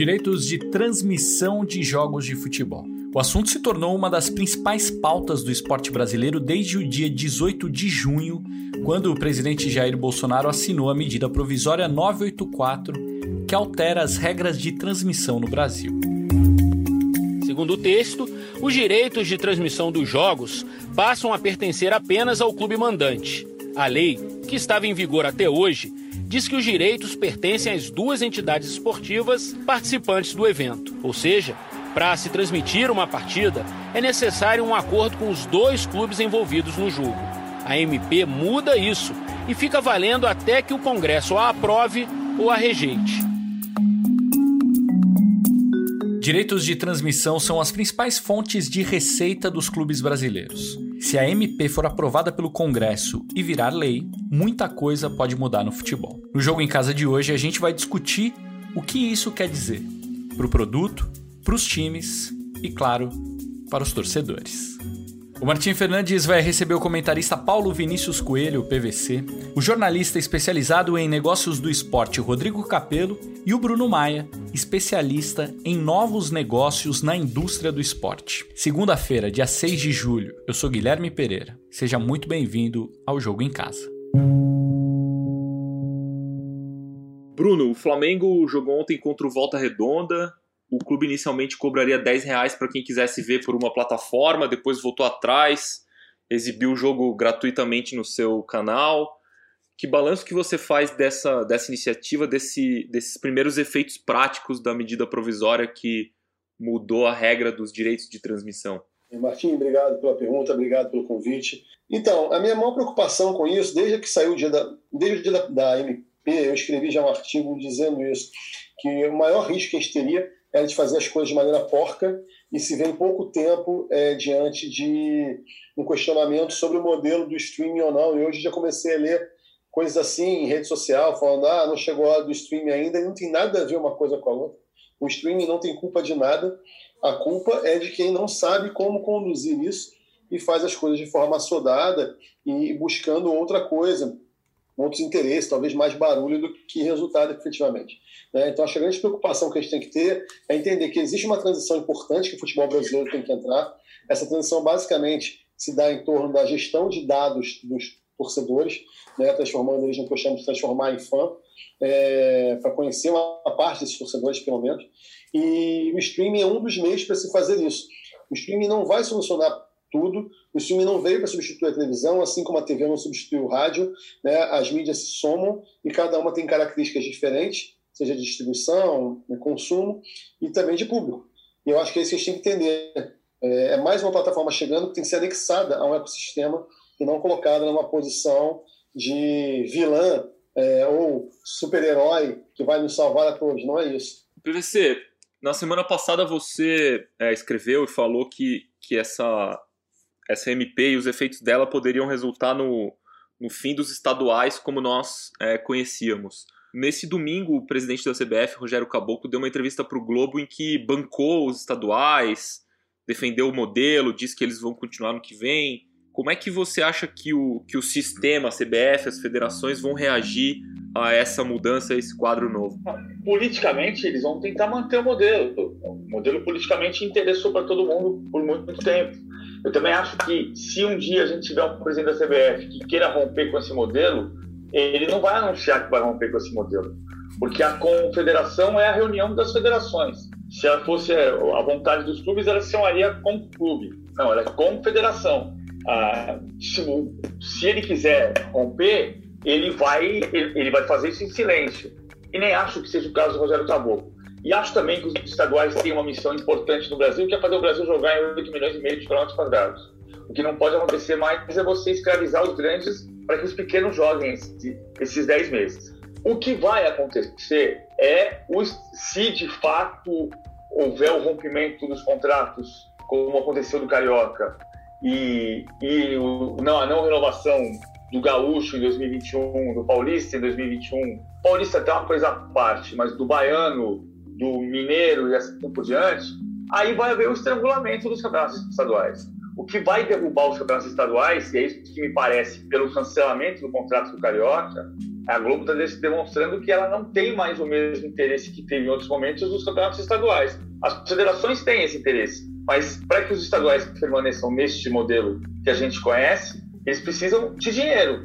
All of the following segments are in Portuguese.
Direitos de transmissão de jogos de futebol. O assunto se tornou uma das principais pautas do esporte brasileiro desde o dia 18 de junho, quando o presidente Jair Bolsonaro assinou a medida provisória 984, que altera as regras de transmissão no Brasil. Segundo o texto, os direitos de transmissão dos jogos passam a pertencer apenas ao clube mandante. A lei, que estava em vigor até hoje, diz que os direitos pertencem às duas entidades esportivas participantes do evento. Ou seja, para se transmitir uma partida, é necessário um acordo com os dois clubes envolvidos no jogo. A MP muda isso e fica valendo até que o Congresso a aprove ou a rejeite. Direitos de transmissão são as principais fontes de receita dos clubes brasileiros. Se a MP for aprovada pelo Congresso e virar lei, muita coisa pode mudar no futebol. No jogo em casa de hoje, a gente vai discutir o que isso quer dizer para o produto, para os times e, claro, para os torcedores. O Martim Fernandes vai receber o comentarista Paulo Vinícius Coelho, PVC, o jornalista especializado em negócios do esporte Rodrigo Capello e o Bruno Maia, especialista em novos negócios na indústria do esporte. Segunda-feira, dia 6 de julho, eu sou Guilherme Pereira. Seja muito bem-vindo ao Jogo em Casa. Bruno, o Flamengo jogou ontem contra o Volta Redonda, o clube inicialmente cobraria 10 reais para quem quisesse ver por uma plataforma, depois voltou atrás, exibiu o jogo gratuitamente no seu canal. Que balanço que você faz dessa, dessa iniciativa, desse, desses primeiros efeitos práticos da medida provisória que mudou a regra dos direitos de transmissão? Martim, obrigado pela pergunta, obrigado pelo convite. Então, a minha maior preocupação com isso, desde que saiu o dia da, desde o dia da, da eu escrevi já um artigo dizendo isso, que o maior risco que a gente teria era de fazer as coisas de maneira porca e se vê em pouco tempo é, diante de um questionamento sobre o modelo do streaming ou não. E hoje já comecei a ler coisas assim em rede social, falando, ah, não chegou a hora do streaming ainda, e não tem nada a ver uma coisa com a outra. O streaming não tem culpa de nada, a culpa é de quem não sabe como conduzir isso e faz as coisas de forma assodada e buscando outra coisa, outros interesses, talvez mais barulho do que resultado efetivamente. Né? Então, acho que a grande preocupação que a gente tem que ter é entender que existe uma transição importante que o futebol brasileiro tem que entrar. Essa transição, basicamente, se dá em torno da gestão de dados dos torcedores, né? transformando eles no que eu chamo de transformar em fã, é, para conhecer uma parte desses torcedores, pelo menos. E o streaming é um dos meios para se fazer isso. O streaming não vai solucionar tudo. O streaming não veio para substituir a televisão, assim como a TV não substituiu o rádio. Né? As mídias se somam e cada uma tem características diferentes, seja de distribuição, de consumo e também de público. E eu acho que é isso que a gente tem que entender. É, é mais uma plataforma chegando que tem que ser anexada a um ecossistema e não colocada numa posição de vilã é, ou super-herói que vai nos salvar a todos. Não é isso. PVC, na semana passada você é, escreveu e falou que, que essa essa MP e os efeitos dela poderiam resultar no, no fim dos estaduais como nós é, conhecíamos. Nesse domingo, o presidente da CBF, Rogério Caboclo, deu uma entrevista para o Globo em que bancou os estaduais, defendeu o modelo, disse que eles vão continuar no que vem. Como é que você acha que o, que o sistema, a CBF, as federações vão reagir a essa mudança, a esse quadro novo? Politicamente, eles vão tentar manter o modelo. O modelo politicamente interessou para todo mundo por muito tempo. Eu também acho que se um dia a gente tiver um presidente da CBF que queira romper com esse modelo, ele não vai anunciar que vai romper com esse modelo, porque a confederação é a reunião das federações. Se ela fosse a vontade dos clubes, ela se chamaria com clube. Não, ela é confederação. Ah, se, se, ele quiser romper, ele vai, ele, ele, vai fazer isso em silêncio. E nem acho que seja o caso do Rogério Caboclo. E acho também que os estaduais têm uma missão importante no Brasil, que é fazer o Brasil jogar em 8 milhões e meio de quilômetros quadrados. O que não pode acontecer mais é você escravizar os grandes para que os pequenos joguem esses 10 meses. O que vai acontecer é se de fato houver o rompimento dos contratos, como aconteceu do Carioca, e, e o, não, a não renovação do Gaúcho em 2021, do Paulista em 2021. Paulista até uma coisa à parte, mas do Baiano do Mineiro e assim por diante, aí vai haver o estrangulamento dos campeonatos estaduais. O que vai derrubar os campeonatos estaduais, e é isso que me parece, pelo cancelamento do contrato do Carioca, a Globo está demonstrando que ela não tem mais o mesmo interesse que teve em outros momentos nos campeonatos estaduais. As federações têm esse interesse, mas para que os estaduais permaneçam neste modelo que a gente conhece, eles precisam de dinheiro,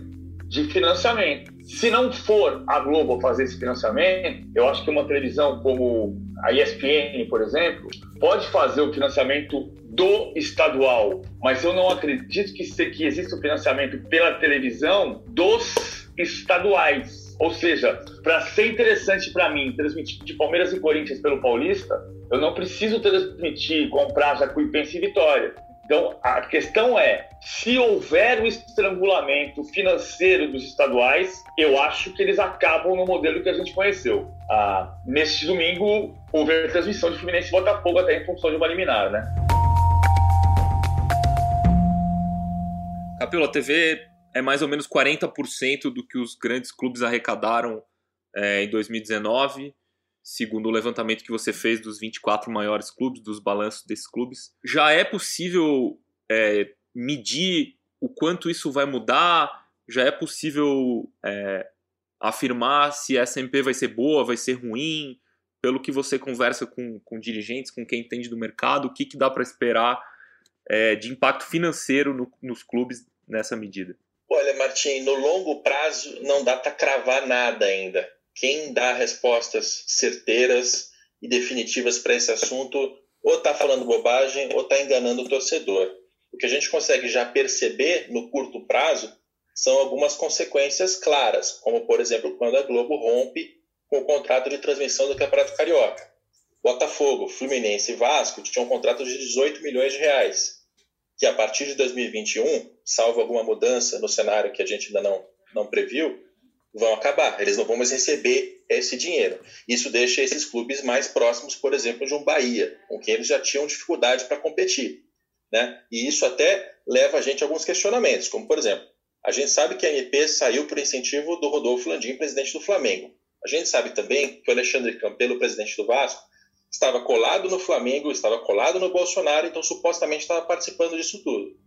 de financiamento. Se não for a Globo fazer esse financiamento, eu acho que uma televisão como a ESPN, por exemplo, pode fazer o financiamento do estadual, mas eu não acredito que, que exista o financiamento pela televisão dos estaduais. Ou seja, para ser interessante para mim transmitir de Palmeiras e Corinthians pelo Paulista, eu não preciso transmitir, comprar Jacuipense e Vitória. Então, a questão é, se houver o estrangulamento financeiro dos estaduais, eu acho que eles acabam no modelo que a gente conheceu. Ah, neste domingo, houve a transmissão de Fluminense e Botafogo até em função de uma liminar, né? Capelo, a TV é mais ou menos 40% do que os grandes clubes arrecadaram é, em 2019 segundo o levantamento que você fez dos 24 maiores clubes, dos balanços desses clubes. Já é possível é, medir o quanto isso vai mudar? Já é possível é, afirmar se essa MP vai ser boa, vai ser ruim? Pelo que você conversa com, com dirigentes, com quem entende do mercado, o que, que dá para esperar é, de impacto financeiro no, nos clubes nessa medida? Olha, Martim, no longo prazo não dá para cravar nada ainda quem dá respostas certeiras e definitivas para esse assunto ou está falando bobagem ou está enganando o torcedor. O que a gente consegue já perceber no curto prazo são algumas consequências claras, como por exemplo quando a Globo rompe com o contrato de transmissão do Campeonato Carioca. Botafogo, Fluminense e Vasco tinham um contrato de 18 milhões de reais, que a partir de 2021, salvo alguma mudança no cenário que a gente ainda não, não previu, vão acabar, eles não vão mais receber esse dinheiro. Isso deixa esses clubes mais próximos, por exemplo, de um Bahia, com quem eles já tinham dificuldade para competir. Né? E isso até leva a gente a alguns questionamentos, como por exemplo, a gente sabe que a MP saiu por incentivo do Rodolfo Landim, presidente do Flamengo. A gente sabe também que o Alexandre Campelo, presidente do Vasco, estava colado no Flamengo, estava colado no Bolsonaro, então supostamente estava participando disso tudo.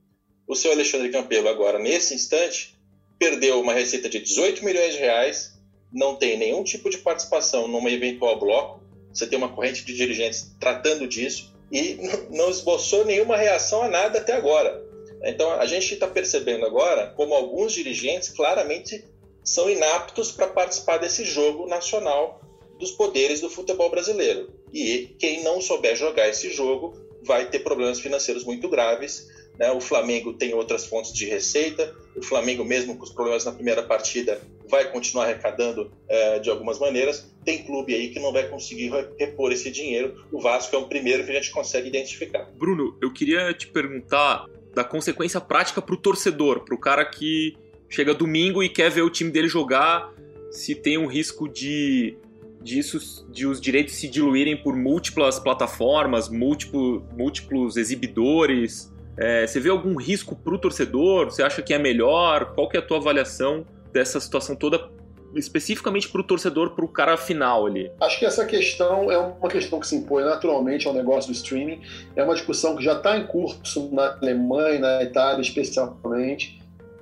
O seu Alexandre Campelo agora, nesse instante, perdeu uma receita de 18 milhões de reais, não tem nenhum tipo de participação numa eventual bloco, você tem uma corrente de dirigentes tratando disso e não esboçou nenhuma reação a nada até agora. Então a gente está percebendo agora como alguns dirigentes claramente são inaptos para participar desse jogo nacional dos poderes do futebol brasileiro. E quem não souber jogar esse jogo vai ter problemas financeiros muito graves né? O Flamengo tem outras fontes de receita, o Flamengo, mesmo com os problemas na primeira partida, vai continuar arrecadando é, de algumas maneiras. Tem clube aí que não vai conseguir repor esse dinheiro. O Vasco é o primeiro que a gente consegue identificar. Bruno, eu queria te perguntar da consequência prática para o torcedor, para o cara que chega domingo e quer ver o time dele jogar, se tem um risco de disso, de os direitos se diluírem por múltiplas plataformas, múltiplo, múltiplos exibidores. É, você vê algum risco para o torcedor? Você acha que é melhor? Qual que é a tua avaliação dessa situação toda especificamente para o torcedor, para o cara final ali? Acho que essa questão é uma questão que se impõe naturalmente ao negócio do streaming. É uma discussão que já está em curso na Alemanha na Itália, especialmente.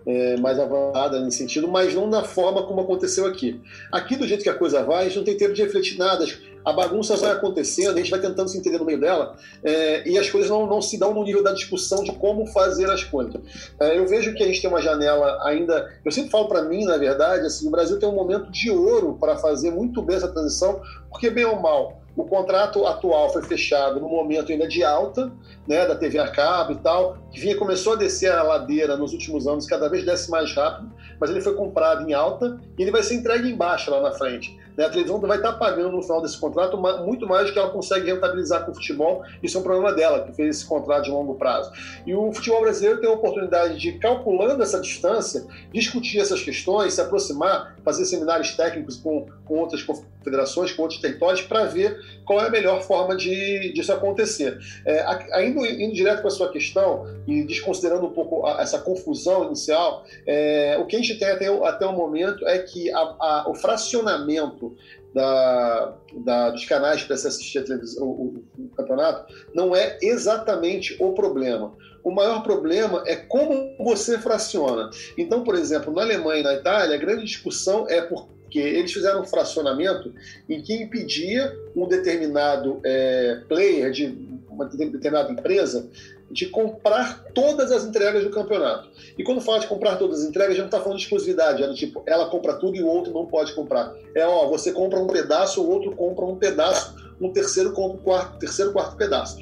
É, mais avançada nesse sentido, mas não da forma como aconteceu aqui. Aqui, do jeito que a coisa vai, a gente não tem tempo de refletir nada a bagunça vai acontecendo, a gente vai tentando se entender no meio dela, é, e as coisas não, não se dão no nível da discussão de como fazer as coisas. É, eu vejo que a gente tem uma janela ainda. Eu sempre falo para mim, na verdade, assim, o Brasil tem um momento de ouro para fazer muito bem essa transição, porque, bem ou mal, o contrato atual foi fechado no momento ainda de alta, né, da TV a cabo e tal, que vinha começou a descer a ladeira nos últimos anos, cada vez desce mais rápido, mas ele foi comprado em alta e ele vai ser entregue em baixa lá na frente. Né? A televisão vai estar pagando no final desse contrato muito mais do que ela consegue rentabilizar com o futebol. Isso é um problema dela, que fez esse contrato de longo prazo. E o futebol brasileiro tem a oportunidade de, calculando essa distância, discutir essas questões, se aproximar, fazer seminários técnicos com, com outras confederações, com outros territórios, para ver qual é a melhor forma de disso acontecer. É, indo, indo direto para a sua questão e desconsiderando um pouco a, essa confusão inicial, é, o que a gente tem até, até o momento é que a, a, o fracionamento da, da, dos canais para se assistir televisão, o, o, campeonato não é exatamente o problema. O maior problema é como você fraciona. Então, por exemplo, na Alemanha e na Itália, a grande discussão é por porque eles fizeram um fracionamento em que impedia um determinado é, player de uma determinada empresa de comprar todas as entregas do campeonato. E quando fala de comprar todas as entregas, a gente não está falando de exclusividade, é tipo, ela compra tudo e o outro não pode comprar. É, ó, você compra um pedaço, o outro compra um pedaço, um terceiro compra um quarto, terceiro, quarto pedaço.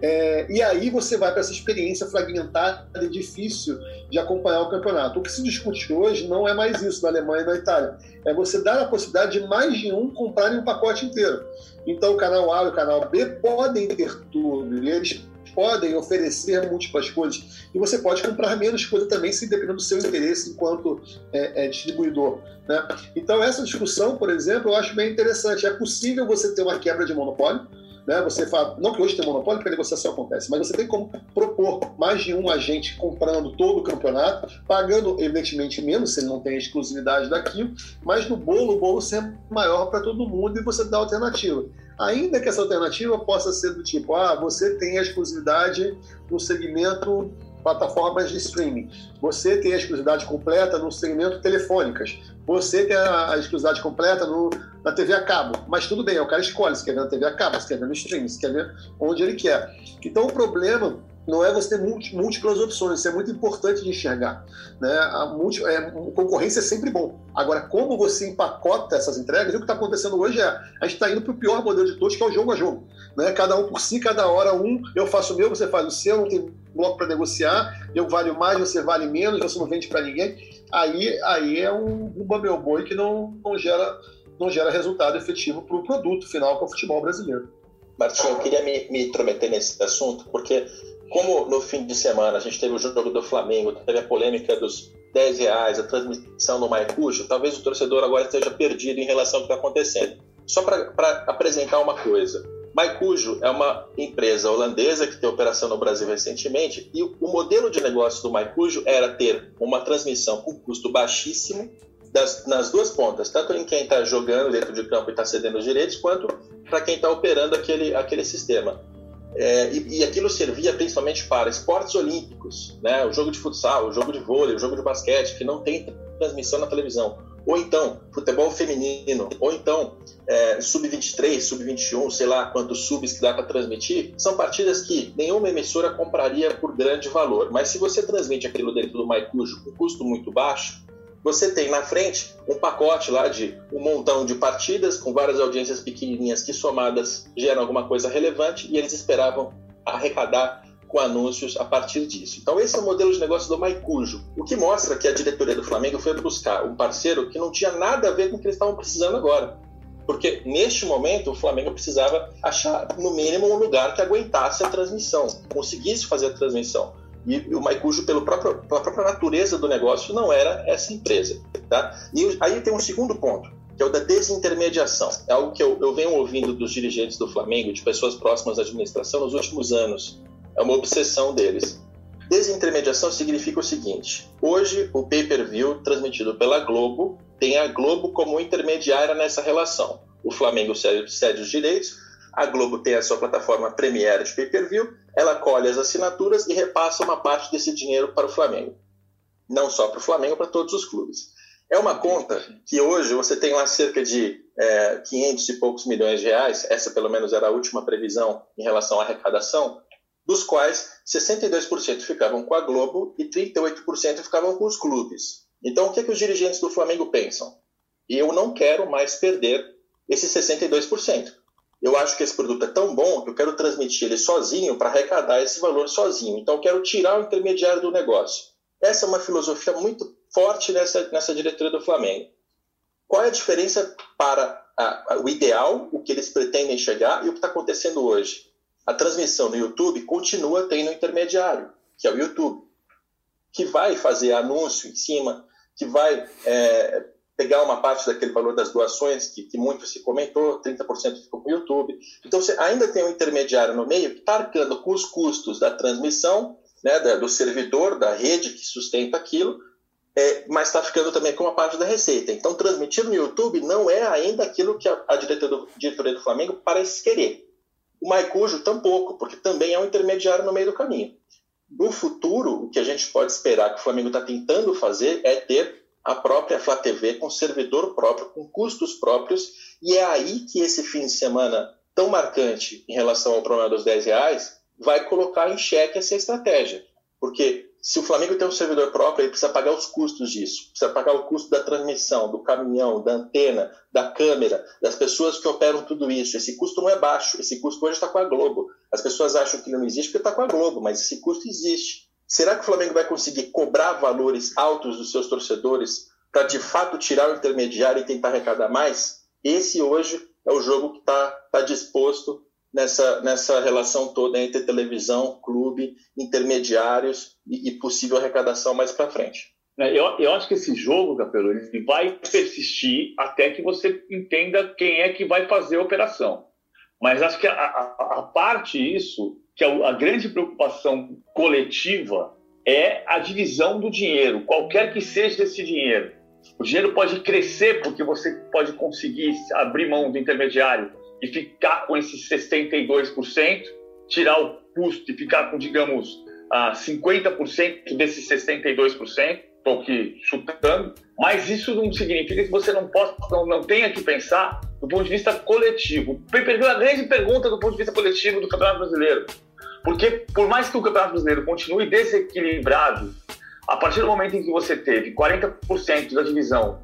É, e aí você vai para essa experiência fragmentada e difícil de acompanhar o campeonato. O que se discute hoje não é mais isso na Alemanha e na Itália. É você dar a possibilidade de mais de um comprarem um pacote inteiro. Então o canal A e o canal B podem ter tudo. E eles podem oferecer múltiplas coisas e você pode comprar menos coisa também, se dependendo do seu interesse enquanto é, é, distribuidor. Né? Então, essa discussão, por exemplo, eu acho bem interessante. É possível você ter uma quebra de monopólio, né? Você fala, não que hoje tem monopólio, porque a negociação acontece, mas você tem como propor mais de um agente comprando todo o campeonato, pagando, evidentemente, menos, se ele não tem exclusividade daquilo, mas no bolo, o bolo sempre maior para todo mundo e você dá alternativa. Ainda que essa alternativa possa ser do tipo, ah, você tem a exclusividade no segmento plataformas de streaming. Você tem a exclusividade completa no segmento telefônicas. Você tem a, exclusividade completa no, na TV a cabo. Mas tudo bem, o cara escolhe se quer ver na TV a cabo, se quer ver no streaming, se quer ver onde ele quer. Então o problema não é você ter múltiplas opções, isso é muito importante de enxergar. Né? A, é, concorrência é sempre bom. Agora, como você empacota essas entregas, o que está acontecendo hoje é a gente está indo para o pior modelo de todos, que é o jogo a jogo. Né? Cada um por si, cada hora um, eu faço o meu, você faz o seu, não tem bloco para negociar, eu valho mais, você vale menos, você não vende para ninguém. Aí, aí é um, um meu boi que não, não, gera, não gera resultado efetivo para o produto final, que é o futebol brasileiro. Martinho, eu queria me, me intrometer nesse assunto, porque como no fim de semana a gente teve o jogo do Flamengo, teve a polêmica dos 10 reais, a transmissão no Maicujo, talvez o torcedor agora esteja perdido em relação ao que está acontecendo. Só para apresentar uma coisa. Maicujo é uma empresa holandesa que tem operação no Brasil recentemente e o modelo de negócio do Maicujo era ter uma transmissão com custo baixíssimo das, nas duas pontas, tanto em quem está jogando dentro de campo e está cedendo os direitos, quanto para quem está operando aquele, aquele sistema. É, e, e, aquilo servia principalmente para esportes olímpicos, né? o jogo de futsal, o jogo de vôlei, o jogo de basquete, que não tem transmissão na televisão. Ou então, futebol feminino, ou então, é, sub-23, sub-21, sei lá quantos subs que dá para transmitir, são partidas que nenhuma emissora compraria por grande valor. Mas se você transmite aquilo dentro do Maicujo com custo muito baixo, você tem na frente um pacote lá de um montão de partidas com várias audiências pequenininhas que somadas geram alguma coisa relevante e eles esperavam arrecadar com anúncios a partir disso. Então esse é o modelo de negócio do Maicujo, o que mostra que a diretoria do Flamengo foi buscar um parceiro que não tinha nada a ver com o que eles estavam precisando agora. Porque neste momento o Flamengo precisava achar no mínimo um lugar que aguentasse a transmissão, conseguisse fazer a transmissão. E o Maicujo, pelo próprio, pela própria natureza do negócio, não era essa empresa. Tá? E aí tem um segundo ponto, que é o da desintermediação. É algo que eu, eu venho ouvindo dos dirigentes do Flamengo, de pessoas próximas à administração, nos últimos anos. É uma obsessão deles. Desintermediação significa o seguinte: hoje o pay-per-view transmitido pela Globo tem a Globo como intermediária nessa relação. O Flamengo cede, cede os direitos, a Globo tem a sua plataforma Premiere de pay-per-view, ela colhe as assinaturas e repassa uma parte desse dinheiro para o Flamengo. Não só para o Flamengo, para todos os clubes. É uma conta que hoje você tem lá cerca de é, 500 e poucos milhões de reais, essa pelo menos era a última previsão em relação à arrecadação, dos quais 62% ficavam com a Globo e 38% ficavam com os clubes. Então o que, é que os dirigentes do Flamengo pensam? Eu não quero mais perder esses 62%. Eu acho que esse produto é tão bom que eu quero transmitir ele sozinho para arrecadar esse valor sozinho. Então, eu quero tirar o intermediário do negócio. Essa é uma filosofia muito forte nessa, nessa diretoria do Flamengo. Qual é a diferença para a, a, o ideal, o que eles pretendem chegar e o que está acontecendo hoje? A transmissão no YouTube continua tendo um intermediário, que é o YouTube, que vai fazer anúncio em cima, que vai é, pegar uma parte daquele valor das doações, que, que muito se comentou, 30% ficou para o YouTube. Então, você ainda tem um intermediário no meio que está arcando com os custos da transmissão, né, da, do servidor, da rede que sustenta aquilo, é, mas está ficando também com uma parte da receita. Então, transmitir no YouTube não é ainda aquilo que a, a diretoria, do, diretoria do Flamengo parece querer. O Maicujo tampouco, porque também é um intermediário no meio do caminho. No futuro, o que a gente pode esperar que o Flamengo está tentando fazer é ter a própria Flá TV com servidor próprio, com custos próprios, e é aí que esse fim de semana tão marcante em relação ao problema dos 10 reais vai colocar em xeque essa estratégia. Porque se o Flamengo tem um servidor próprio, ele precisa pagar os custos disso. Precisa pagar o custo da transmissão, do caminhão, da antena, da câmera, das pessoas que operam tudo isso. Esse custo não é baixo. Esse custo hoje está com a Globo. As pessoas acham que não existe porque está com a Globo, mas esse custo existe. Será que o Flamengo vai conseguir cobrar valores altos dos seus torcedores para de fato tirar o intermediário e tentar arrecadar mais? Esse hoje é o jogo que está tá disposto nessa, nessa relação toda entre televisão, clube, intermediários e, e possível arrecadação mais para frente. É, eu, eu acho que esse jogo, Capelo, ele vai persistir até que você entenda quem é que vai fazer a operação. Mas acho que a, a, a parte isso, que a, a grande preocupação coletiva é a divisão do dinheiro, qualquer que seja esse dinheiro. O dinheiro pode crescer porque você pode conseguir abrir mão do intermediário e ficar com esses 62%, tirar o custo e ficar com, digamos, 50% desses 62%, estou aqui chutando, mas isso não significa que você não, possa, não, não tenha que pensar do ponto de vista coletivo. A grande pergunta do ponto de vista coletivo do Campeonato Brasileiro. Porque, por mais que o Campeonato Brasileiro continue desequilibrado, a partir do momento em que você teve 40% da divisão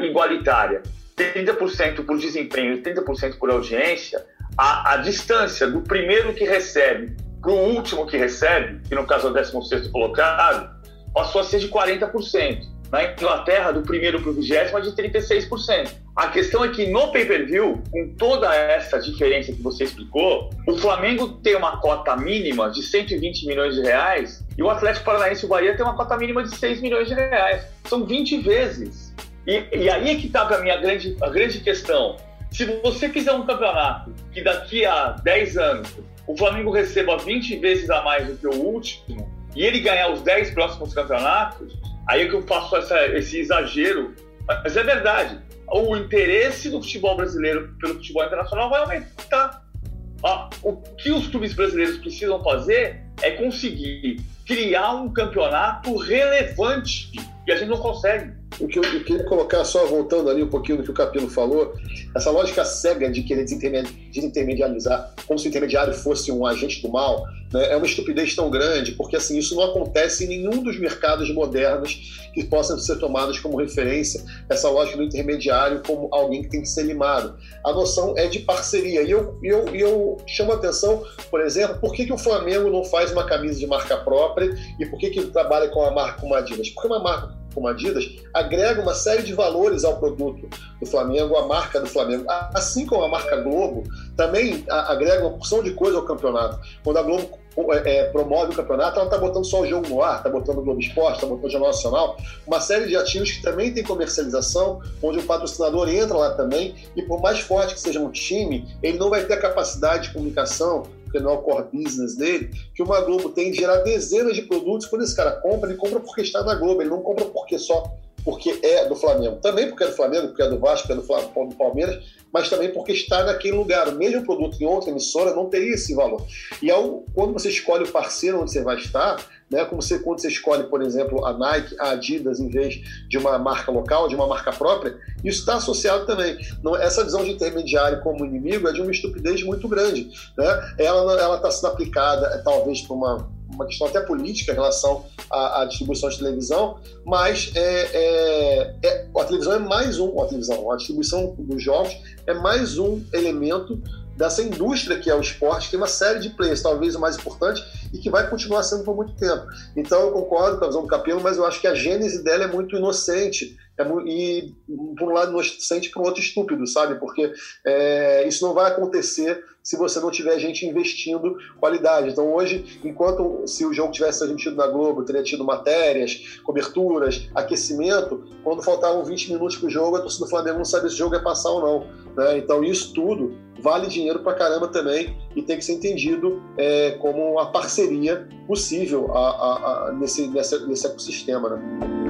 igualitária 30% por desempenho e 30% por audiência, a, a distância do primeiro que recebe para o último que recebe, que no caso é o 16 colocado, passou a ser de 40%. Na Inglaterra, do primeiro para o vigésimo, é de 36%. A questão é que no pay-per-view, com toda essa diferença que você explicou, o Flamengo tem uma cota mínima de 120 milhões de reais e o Atlético Paranaense e o Bahia tem uma cota mínima de 6 milhões de reais. São 20 vezes e, e aí é que está para mim a grande, a grande questão. Se você fizer um campeonato que daqui a 10 anos o Flamengo receba 20 vezes a mais do que o último e ele ganhar os 10 próximos campeonatos, aí é que eu faço essa, esse exagero. Mas é verdade. O interesse do futebol brasileiro pelo futebol internacional vai aumentar. o que os clubes brasileiros precisam fazer é conseguir criar um campeonato relevante. E a gente não consegue o que eu, eu, queria colocar, só voltando ali um pouquinho do que o Capelo falou, essa lógica cega de querer desintermedializar, como se o intermediário fosse um agente do mal, né, é uma estupidez tão grande, porque assim, isso não acontece em nenhum dos mercados modernos que possam ser tomados como referência, essa lógica do intermediário como alguém que tem que ser limado. A noção é de parceria. E eu, eu, eu chamo a atenção, por exemplo, por que, que o Flamengo não faz uma camisa de marca própria e por que, que trabalha com a marca como Adidas? Porque uma marca como Adidas, agrega uma série de valores ao produto do Flamengo, à marca do Flamengo. Assim como a marca Globo também agrega uma porção de coisa ao campeonato. Quando a Globo é, é, promove o campeonato, ela está botando só o jogo no ar, está botando o Globo Esporte, está botando o Jornal Nacional, uma série de ativos que também tem comercialização, onde o patrocinador entra lá também, e por mais forte que seja um time, ele não vai ter a capacidade de comunicação, porque não é o core business dele, que uma Globo tem de gerar dezenas de produtos. Quando esse cara compra, ele compra porque está na Globo, ele não compra porque só porque é do Flamengo. Também porque é do Flamengo, porque é do Vasco, porque é do, do Palmeiras, mas também porque está naquele lugar. O mesmo produto em outra emissora não teria esse valor. E ao, quando você escolhe o parceiro onde você vai estar, né, como você, quando você escolhe, por exemplo, a Nike, a Adidas, em vez de uma marca local, de uma marca própria, isso está associado também. Não, essa visão de intermediário como inimigo é de uma estupidez muito grande. Né? Ela está sendo aplicada, talvez, por uma uma questão até política em relação à, à distribuição de televisão, mas é, é, é, a televisão é mais um, a televisão, a distribuição dos jogos é mais um elemento dessa indústria que é o esporte, tem uma série de players, talvez o mais importante, e que vai continuar sendo por muito tempo. Então eu concordo com a visão do Capelo, mas eu acho que a gênese dela é muito inocente. É e, por um lado, inocente, por outro, estúpido, sabe? Porque é, isso não vai acontecer se você não tiver gente investindo qualidade. Então, hoje, enquanto se o jogo tivesse transmitido na Globo, teria tido matérias, coberturas, aquecimento, quando faltavam 20 minutos para o jogo, a torcida do Flamengo não sabia se o jogo ia passar ou não. Né? Então, isso tudo vale dinheiro para caramba também e tem que ser entendido é, como uma parceria possível a, a, a, nesse, nesse, nesse ecossistema. Né?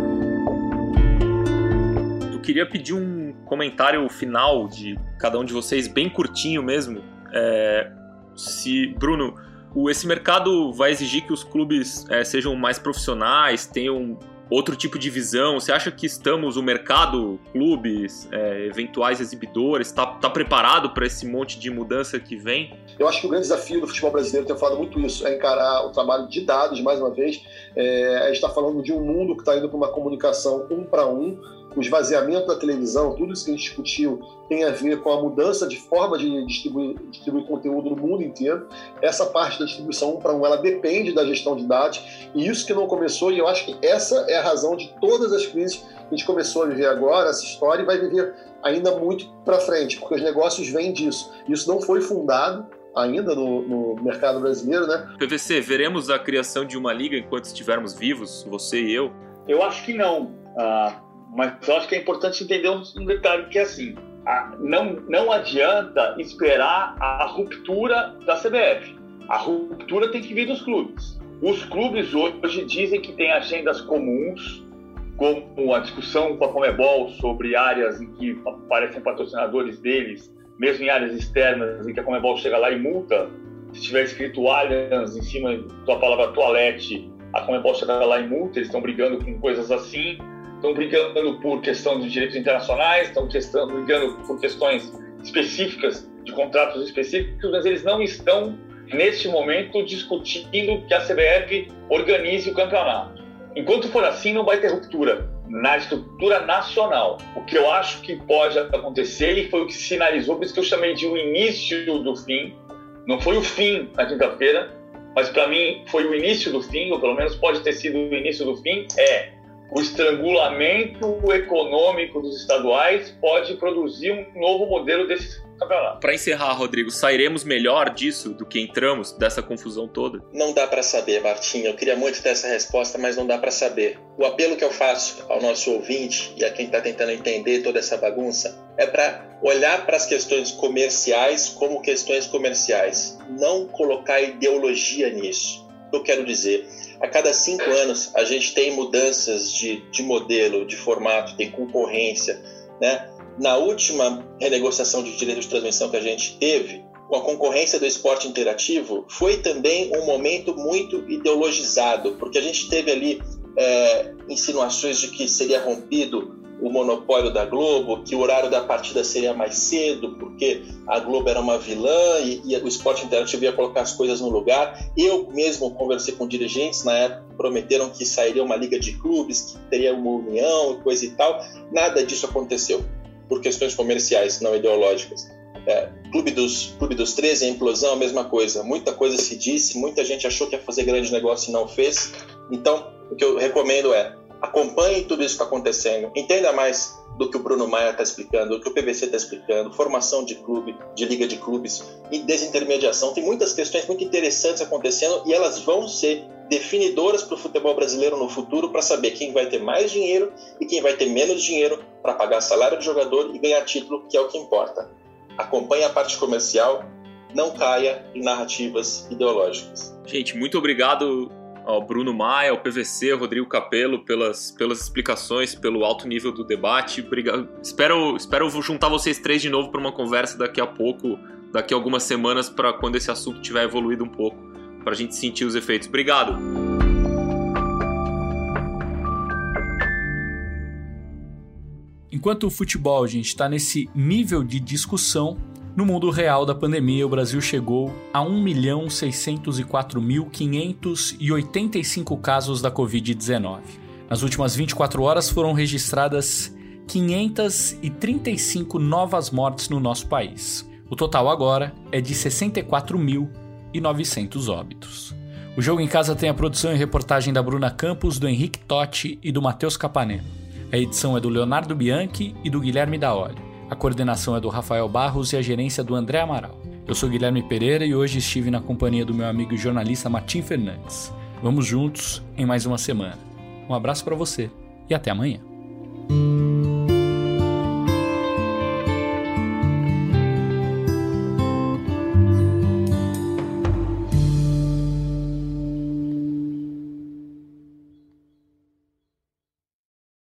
Queria pedir um comentário final de cada um de vocês, bem curtinho mesmo, é, se, Bruno, o, esse mercado vai exigir que os clubes é, sejam mais profissionais, tenham outro tipo de visão? Você acha que estamos, o mercado, clubes, é, eventuais exibidores, está tá preparado para esse monte de mudança que vem? Eu acho que o grande desafio do futebol brasileiro, tem falado muito isso, é encarar o trabalho de dados, mais uma vez. É, a gente está falando de um mundo que está indo para uma comunicação um para um, o esvaziamento da televisão, tudo isso que a gente discutiu tem a ver com a mudança de forma de distribuir, distribuir conteúdo no mundo inteiro. Essa parte da distribuição um para um, ela depende da gestão de dados, e isso que não começou, e eu acho que essa é a razão de todas as crises que a gente começou a viver agora, essa história, e vai viver ainda muito para frente, porque os negócios vêm disso. Isso não foi fundado ainda no, no, mercado brasileiro, né? PVC, veremos a criação de uma liga enquanto estivermos vivos, você e eu? Eu acho que não. Ah, mas eu acho que é importante entender um, um detalhe que é assim, a, não, não adianta esperar a ruptura da CBF. A ruptura tem que vir dos clubes. Os clubes hoje dizem que têm agendas comuns, como a discussão com a Comebol sobre áreas em que aparecem patrocinadores deles, mesmo em áreas externas, em que a Comebol chega lá e multa. Se tiver escrito Allianz em cima da palavra toalete, a Comebol chega lá e multa, eles estão brigando com coisas assim estão brigando por questão de direitos internacionais, estão brigando por questões específicas, de contratos específicos, mas eles não estão, neste momento, discutindo que a CBF organize o campeonato. Enquanto for assim, não vai ter ruptura na estrutura nacional. O que eu acho que pode acontecer, e foi o que sinalizou, por isso que eu chamei de o início do fim, não foi o fim na quinta-feira, mas para mim foi o início do fim, ou pelo menos pode ter sido o início do fim, é o estrangulamento econômico dos estaduais pode produzir um novo modelo desse campeonato. Para encerrar, Rodrigo, sairemos melhor disso do que entramos dessa confusão toda? Não dá para saber, Martinho. Eu queria muito ter essa resposta, mas não dá para saber. O apelo que eu faço ao nosso ouvinte e a quem está tentando entender toda essa bagunça é para olhar para as questões comerciais como questões comerciais, não colocar ideologia nisso. Eu quero dizer, a cada cinco anos a gente tem mudanças de, de modelo, de formato, tem concorrência. Né? Na última renegociação de direito de transmissão que a gente teve, com a concorrência do esporte interativo, foi também um momento muito ideologizado, porque a gente teve ali é, insinuações de que seria rompido o monopólio da Globo, que o horário da partida seria mais cedo, porque a Globo era uma vilã e, e o esporte interativo ia colocar as coisas no lugar. Eu mesmo conversei com dirigentes na época, prometeram que sairia uma liga de clubes, que teria uma união coisa e tal. Nada disso aconteceu, por questões comerciais, não ideológicas. É, Clube dos, Clube dos 13, a implosão, a mesma coisa. Muita coisa se disse, muita gente achou que ia fazer grande negócio e não fez. Então, o que eu recomendo é acompanhe tudo isso que está acontecendo, entenda mais do que o Bruno Maia está explicando, do que o PVC está explicando, formação de clube, de liga de clubes e desintermediação. Tem muitas questões muito interessantes acontecendo e elas vão ser definidoras para o futebol brasileiro no futuro para saber quem vai ter mais dinheiro e quem vai ter menos dinheiro para pagar salário de jogador e ganhar título, que é o que importa. Acompanhe a parte comercial, não caia em narrativas ideológicas. Gente, muito obrigado ao Bruno Maia, ao PVC, ao Rodrigo Capello pelas, pelas explicações, pelo alto nível do debate. Obrigado. Espero, espero juntar vocês três de novo para uma conversa daqui a pouco, daqui a algumas semanas, para quando esse assunto tiver evoluído um pouco, para a gente sentir os efeitos. Obrigado. Enquanto o futebol, gente, está nesse nível de discussão, no mundo real da pandemia, o Brasil chegou a 1.604.585 casos da Covid-19. Nas últimas 24 horas foram registradas 535 novas mortes no nosso país. O total agora é de 64.900 óbitos. O Jogo em Casa tem a produção e reportagem da Bruna Campos, do Henrique Totti e do Matheus Capanema. A edição é do Leonardo Bianchi e do Guilherme Daoli. A coordenação é do Rafael Barros e a gerência do André Amaral. Eu sou Guilherme Pereira e hoje estive na companhia do meu amigo jornalista Martim Fernandes. Vamos juntos em mais uma semana. Um abraço para você e até amanhã.